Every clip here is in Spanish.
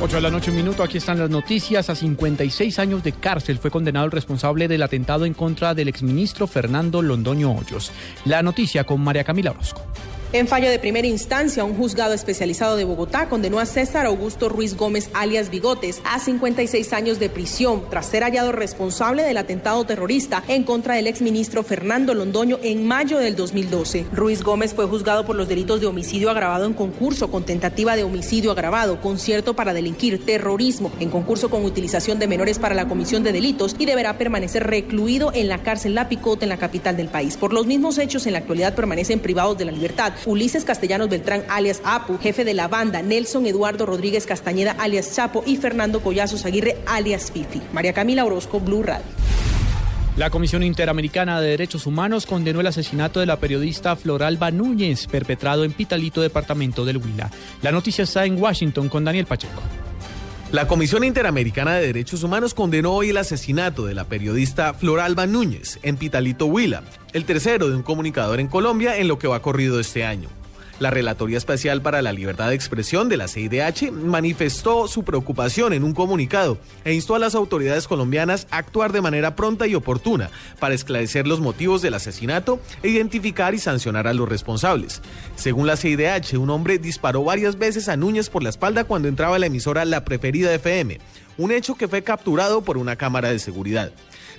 8 de la noche, un minuto. Aquí están las noticias. A 56 años de cárcel fue condenado el responsable del atentado en contra del exministro Fernando Londoño Hoyos. La noticia con María Camila Orozco. En fallo de primera instancia, un juzgado especializado de Bogotá condenó a César Augusto Ruiz Gómez, alias Bigotes, a 56 años de prisión tras ser hallado responsable del atentado terrorista en contra del exministro Fernando Londoño en mayo del 2012. Ruiz Gómez fue juzgado por los delitos de homicidio agravado en concurso con tentativa de homicidio agravado, concierto para delinquir, terrorismo, en concurso con utilización de menores para la comisión de delitos y deberá permanecer recluido en la cárcel La Picote en la capital del país. Por los mismos hechos, en la actualidad permanecen privados de la libertad Ulises Castellanos Beltrán, alias Apu, jefe de la banda, Nelson Eduardo Rodríguez Castañeda, alias Chapo, y Fernando Collazos Aguirre, alias Fifi. María Camila Orozco, Blue Radio. La Comisión Interamericana de Derechos Humanos condenó el asesinato de la periodista Floralba Núñez, perpetrado en Pitalito, departamento del Huila. La noticia está en Washington con Daniel Pacheco. La Comisión Interamericana de Derechos Humanos condenó hoy el asesinato de la periodista Floralba Núñez en Pitalito Huila, el tercero de un comunicador en Colombia en lo que va corrido este año. La Relatoría Especial para la Libertad de Expresión de la CIDH manifestó su preocupación en un comunicado e instó a las autoridades colombianas a actuar de manera pronta y oportuna para esclarecer los motivos del asesinato e identificar y sancionar a los responsables. Según la CIDH, un hombre disparó varias veces a Núñez por la espalda cuando entraba a la emisora La Preferida FM, un hecho que fue capturado por una cámara de seguridad.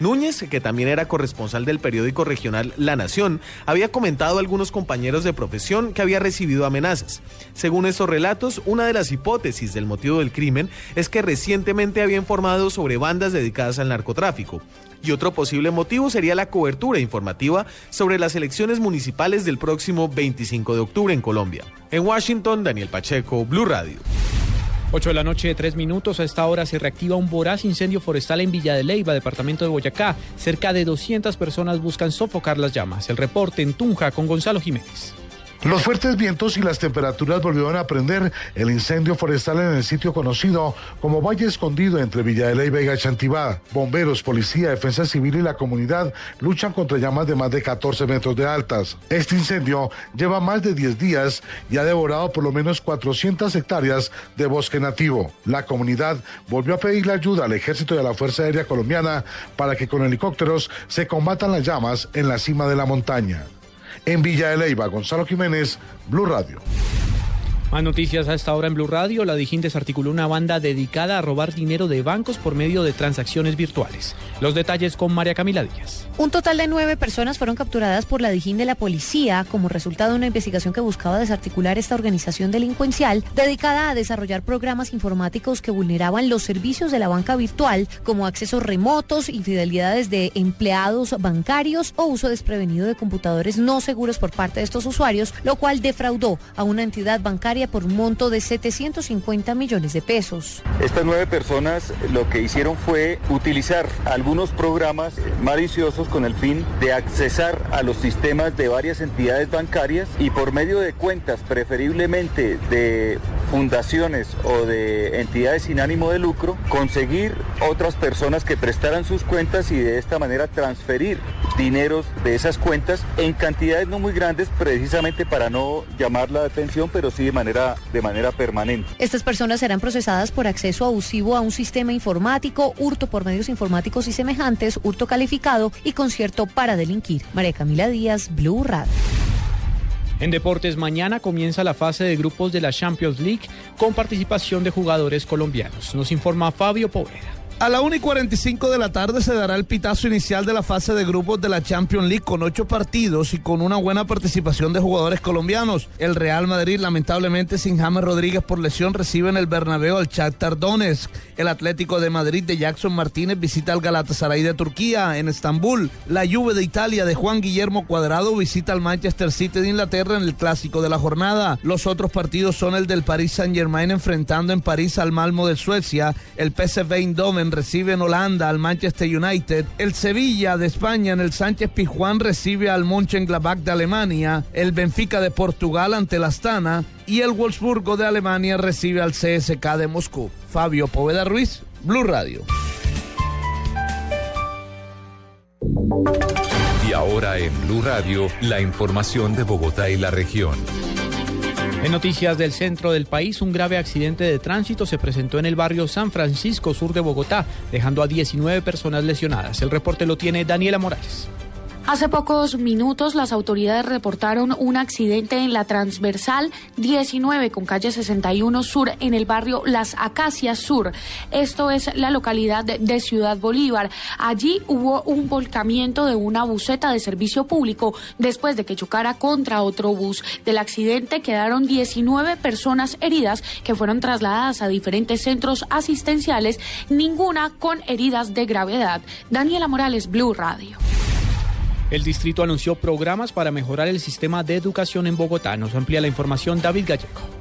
Núñez, que también era corresponsal del periódico regional La Nación, había comentado a algunos compañeros de profesión que había recibido amenazas. Según estos relatos, una de las hipótesis del motivo del crimen es que recientemente había informado sobre bandas dedicadas al narcotráfico. Y otro posible motivo sería la cobertura informativa sobre las elecciones municipales del próximo 25 de octubre en Colombia. En Washington, Daniel Pacheco, Blue Radio. 8 de la noche, tres minutos. A esta hora se reactiva un voraz incendio forestal en Villa de Leyva, departamento de Boyacá. Cerca de 200 personas buscan sofocar las llamas. El reporte en Tunja con Gonzalo Jiménez. Los fuertes vientos y las temperaturas volvieron a prender el incendio forestal en el sitio conocido como Valle Escondido entre Villa de Leyva y Gachantibá. Bomberos, policía, defensa civil y la comunidad luchan contra llamas de más de 14 metros de altas. Este incendio lleva más de 10 días y ha devorado por lo menos 400 hectáreas de bosque nativo. La comunidad volvió a pedirle ayuda al ejército y a la Fuerza Aérea Colombiana para que con helicópteros se combatan las llamas en la cima de la montaña. En Villa de Leyva, Gonzalo Jiménez, Blue Radio. Más noticias a esta hora en Blue Radio. La Dijín desarticuló una banda dedicada a robar dinero de bancos por medio de transacciones virtuales. Los detalles con María Camila Díaz. Un total de nueve personas fueron capturadas por la Dijín de la policía como resultado de una investigación que buscaba desarticular esta organización delincuencial dedicada a desarrollar programas informáticos que vulneraban los servicios de la banca virtual como accesos remotos, infidelidades de empleados bancarios o uso desprevenido de computadores no seguros por parte de estos usuarios, lo cual defraudó a una entidad bancaria por un monto de 750 millones de pesos. Estas nueve personas lo que hicieron fue utilizar algunos programas maliciosos con el fin de accesar a los sistemas de varias entidades bancarias y por medio de cuentas preferiblemente de fundaciones o de entidades sin ánimo de lucro, conseguir otras personas que prestaran sus cuentas y de esta manera transferir dineros de esas cuentas en cantidades no muy grandes precisamente para no llamar la atención, pero sí de manera, de manera permanente. Estas personas serán procesadas por acceso abusivo a un sistema informático, hurto por medios informáticos y semejantes, hurto calificado y concierto para delinquir. María Camila Díaz, Blue Radio. En deportes, mañana comienza la fase de grupos de la Champions League con participación de jugadores colombianos. Nos informa Fabio Poveda. A la 1 y 45 de la tarde se dará el pitazo inicial de la fase de grupos de la Champions League con ocho partidos y con una buena participación de jugadores colombianos. El Real Madrid, lamentablemente sin James Rodríguez por lesión, recibe en el Bernabéu al Shakhtar Donetsk. El Atlético de Madrid de Jackson Martínez visita al Galatasaray de Turquía en Estambul. La Juve de Italia de Juan Guillermo Cuadrado visita al Manchester City de Inglaterra en el clásico de la jornada. Los otros partidos son el del Paris Saint-Germain enfrentando en París al Malmo de Suecia, el PSV Eindhoven recibe en Holanda al Manchester United. El Sevilla de España en el Sánchez Pizjuán recibe al Mönchengladbach de Alemania. El Benfica de Portugal ante la Astana. Y el Wolfsburgo de Alemania recibe al CSK de Moscú. Fabio Poveda Ruiz, Blue Radio. Y ahora en Blue Radio, la información de Bogotá y la región. En noticias del centro del país, un grave accidente de tránsito se presentó en el barrio San Francisco, sur de Bogotá, dejando a 19 personas lesionadas. El reporte lo tiene Daniela Morales. Hace pocos minutos las autoridades reportaron un accidente en la transversal 19 con calle 61 Sur en el barrio Las Acacias Sur. Esto es la localidad de Ciudad Bolívar. Allí hubo un volcamiento de una buseta de servicio público después de que chocara contra otro bus. Del accidente quedaron 19 personas heridas que fueron trasladadas a diferentes centros asistenciales, ninguna con heridas de gravedad. Daniela Morales, Blue Radio. El distrito anunció programas para mejorar el sistema de educación en Bogotá. Nos amplía la información David Gallego.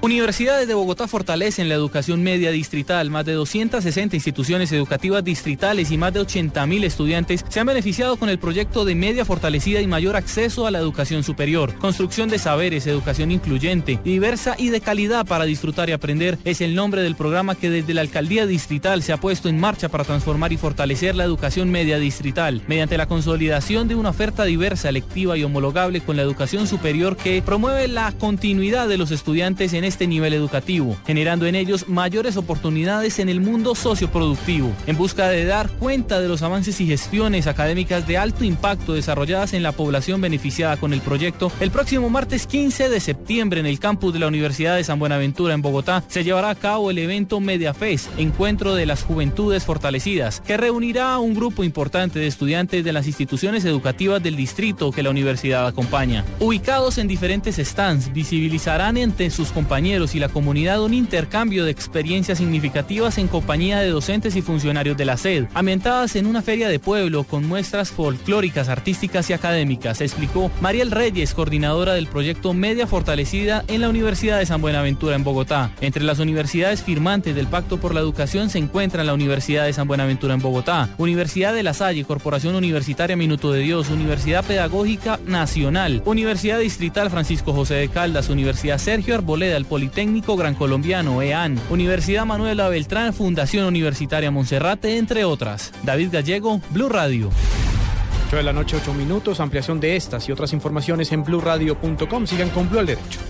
Universidades de Bogotá fortalecen la educación media distrital. Más de 260 instituciones educativas distritales y más de 80 mil estudiantes se han beneficiado con el proyecto de media fortalecida y mayor acceso a la educación superior. Construcción de saberes, educación incluyente, diversa y de calidad para disfrutar y aprender es el nombre del programa que desde la alcaldía distrital se ha puesto en marcha para transformar y fortalecer la educación media distrital mediante la consolidación de una oferta diversa, electiva y homologable con la educación superior que promueve la continuidad de los estudiantes en este nivel educativo, generando en ellos mayores oportunidades en el mundo socioproductivo, en busca de dar cuenta de los avances y gestiones académicas de alto impacto desarrolladas en la población beneficiada con el proyecto. El próximo martes 15 de septiembre en el campus de la Universidad de San Buenaventura en Bogotá se llevará a cabo el evento MediaFest, Encuentro de las Juventudes Fortalecidas, que reunirá a un grupo importante de estudiantes de las instituciones educativas del distrito que la universidad acompaña. Ubicados en diferentes stands, visibilizarán entre sus compañeros y la comunidad un intercambio de experiencias significativas en compañía de docentes y funcionarios de la SED, ambientadas en una feria de pueblo con muestras folclóricas, artísticas y académicas, explicó Mariel Reyes, coordinadora del proyecto Media Fortalecida en la Universidad de San Buenaventura en Bogotá. Entre las universidades firmantes del Pacto por la Educación se encuentran la Universidad de San Buenaventura en Bogotá, Universidad de La Salle, Corporación Universitaria Minuto de Dios, Universidad Pedagógica Nacional, Universidad Distrital Francisco José de Caldas, Universidad Sergio Arboleda, Politécnico Gran Colombiano, EAN, Universidad Manuela Beltrán, Fundación Universitaria Monserrate, entre otras. David Gallego, Blue Radio. 8 de la noche, 8 minutos. Ampliación de estas y otras informaciones en blueradio.com. Sigan con Blue al Derecho.